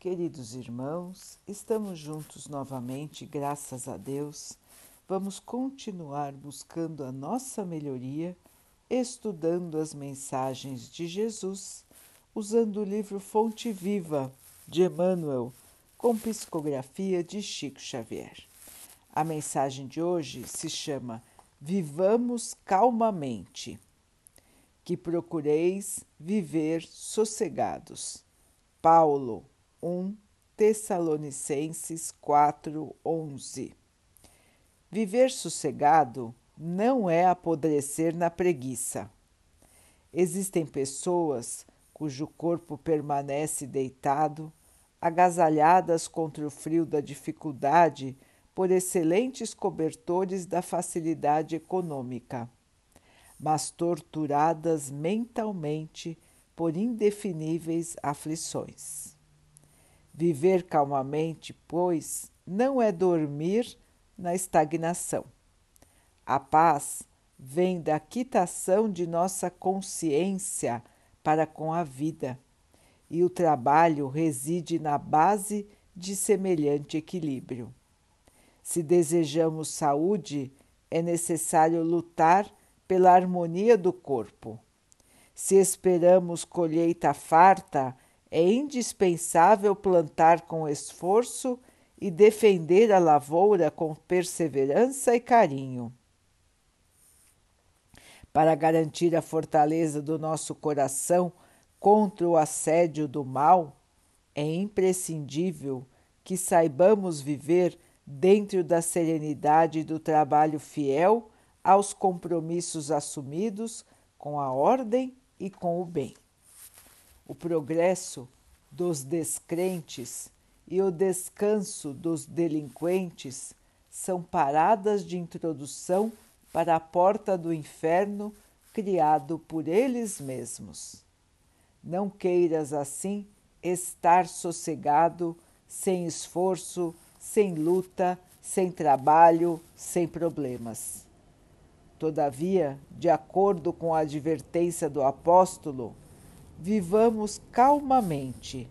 Queridos irmãos, estamos juntos novamente, graças a Deus. Vamos continuar buscando a nossa melhoria, estudando as mensagens de Jesus, usando o livro Fonte Viva de Emmanuel, com psicografia de Chico Xavier. A mensagem de hoje se chama Vivamos calmamente, que procureis viver sossegados. Paulo 1 Tessalonicenses 4:11. Viver sossegado não é apodrecer na preguiça. Existem pessoas cujo corpo permanece deitado, agasalhadas contra o frio da dificuldade por excelentes cobertores da facilidade econômica, mas torturadas mentalmente por indefiníveis aflições. Viver calmamente, pois, não é dormir na estagnação. A paz vem da quitação de nossa consciência para com a vida, e o trabalho reside na base de semelhante equilíbrio. Se desejamos saúde, é necessário lutar pela harmonia do corpo. Se esperamos colheita farta, é indispensável plantar com esforço e defender a lavoura com perseverança e carinho. Para garantir a fortaleza do nosso coração contra o assédio do mal, é imprescindível que saibamos viver dentro da serenidade do trabalho fiel aos compromissos assumidos com a ordem e com o bem o progresso dos descrentes e o descanso dos delinquentes são paradas de introdução para a porta do inferno criado por eles mesmos. Não queiras assim estar sossegado, sem esforço, sem luta, sem trabalho, sem problemas. Todavia, de acordo com a advertência do apóstolo, vivamos calmamente,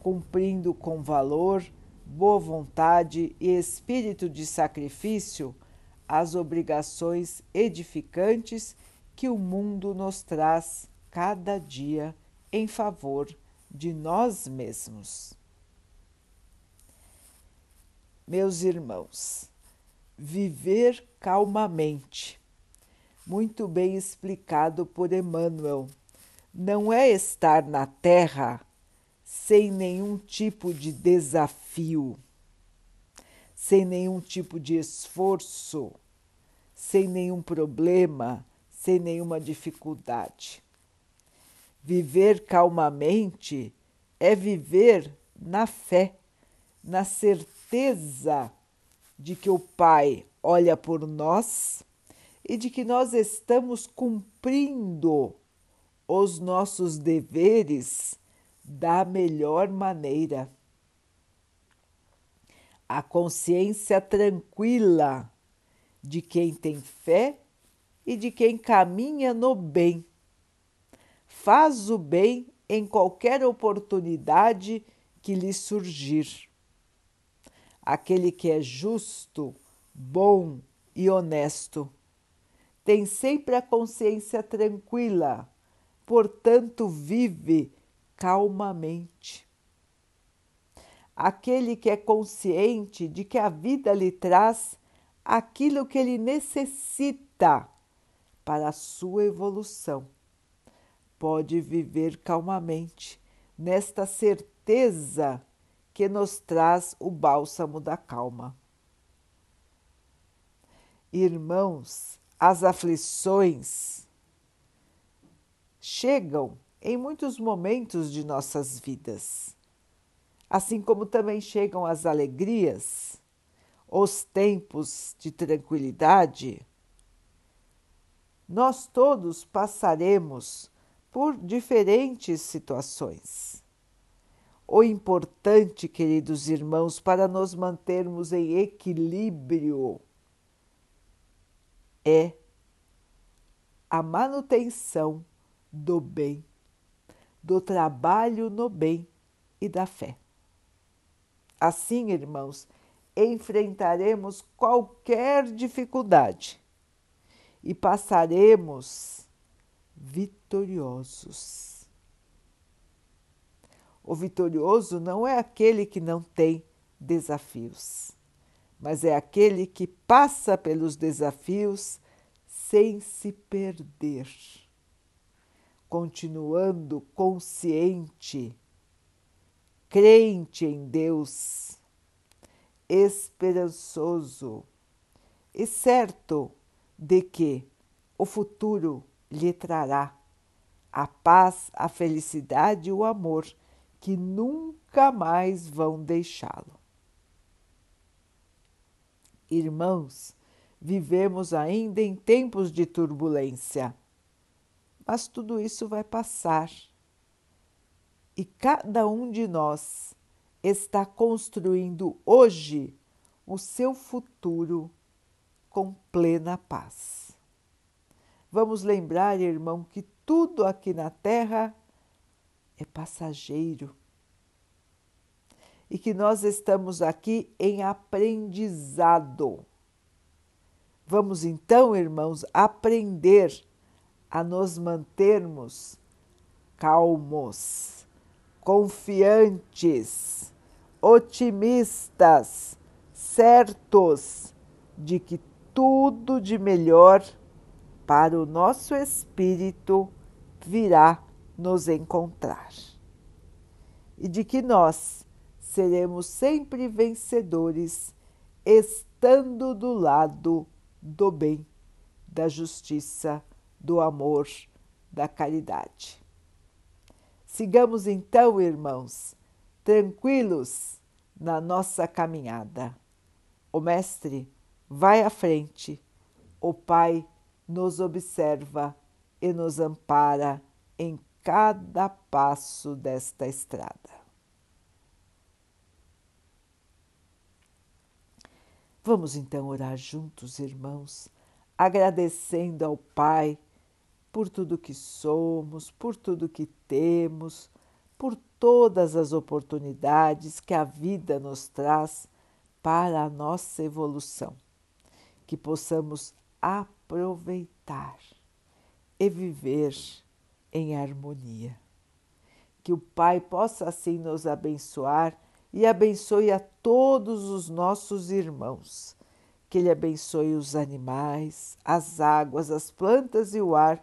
cumprindo com valor, boa vontade e espírito de sacrifício as obrigações edificantes que o mundo nos traz cada dia em favor de nós mesmos. Meus irmãos, viver calmamente, muito bem explicado por Emmanuel não é estar na Terra sem nenhum tipo de desafio, sem nenhum tipo de esforço, sem nenhum problema, sem nenhuma dificuldade. Viver calmamente é viver na fé, na certeza de que o Pai olha por nós e de que nós estamos cumprindo os nossos deveres da melhor maneira. A consciência tranquila de quem tem fé e de quem caminha no bem. Faz o bem em qualquer oportunidade que lhe surgir. Aquele que é justo, bom e honesto tem sempre a consciência tranquila portanto, vive calmamente. Aquele que é consciente de que a vida lhe traz aquilo que ele necessita para a sua evolução, pode viver calmamente nesta certeza que nos traz o bálsamo da calma. Irmãos, as aflições chegam em muitos momentos de nossas vidas, assim como também chegam as alegrias, os tempos de tranquilidade. Nós todos passaremos por diferentes situações. O importante, queridos irmãos, para nos mantermos em equilíbrio é a manutenção do bem, do trabalho no bem e da fé. Assim, irmãos, enfrentaremos qualquer dificuldade e passaremos vitoriosos. O vitorioso não é aquele que não tem desafios, mas é aquele que passa pelos desafios sem se perder, continuando consciente, crente em Deus, esperançoso e certo de que o futuro lhe trará a paz, a felicidade e o amor que nunca mais vão deixá-lo. Irmãos, vivemos ainda em tempos de turbulência, mas tudo isso vai passar e cada um de nós está construindo hoje o seu futuro com plena paz. Vamos lembrar, irmão, que tudo aqui na terra é passageiro e que nós estamos aqui em aprendizado. Vamos então, irmãos, aprender a nos mantermos calmos, confiantes, otimistas, certos de que tudo de melhor para o nosso espírito virá nos encontrar. E de que nós seremos sempre vencedores, estando do lado do bem, da justiça, do amor, da caridade. Sigamos então, irmãos, tranquilos na nossa caminhada. O Mestre vai à frente, o Pai nos observa e nos ampara em cada passo desta estrada. Vamos então orar juntos, irmãos, agradecendo ao Pai por tudo que somos, por tudo que temos, por todas as oportunidades que a vida nos traz para a nossa evolução. Que possamos aproveitar e viver em harmonia. Que o Pai possa assim nos abençoar e abençoe a todos os nossos irmãos. Que Ele abençoe os animais, as águas, as plantas e o ar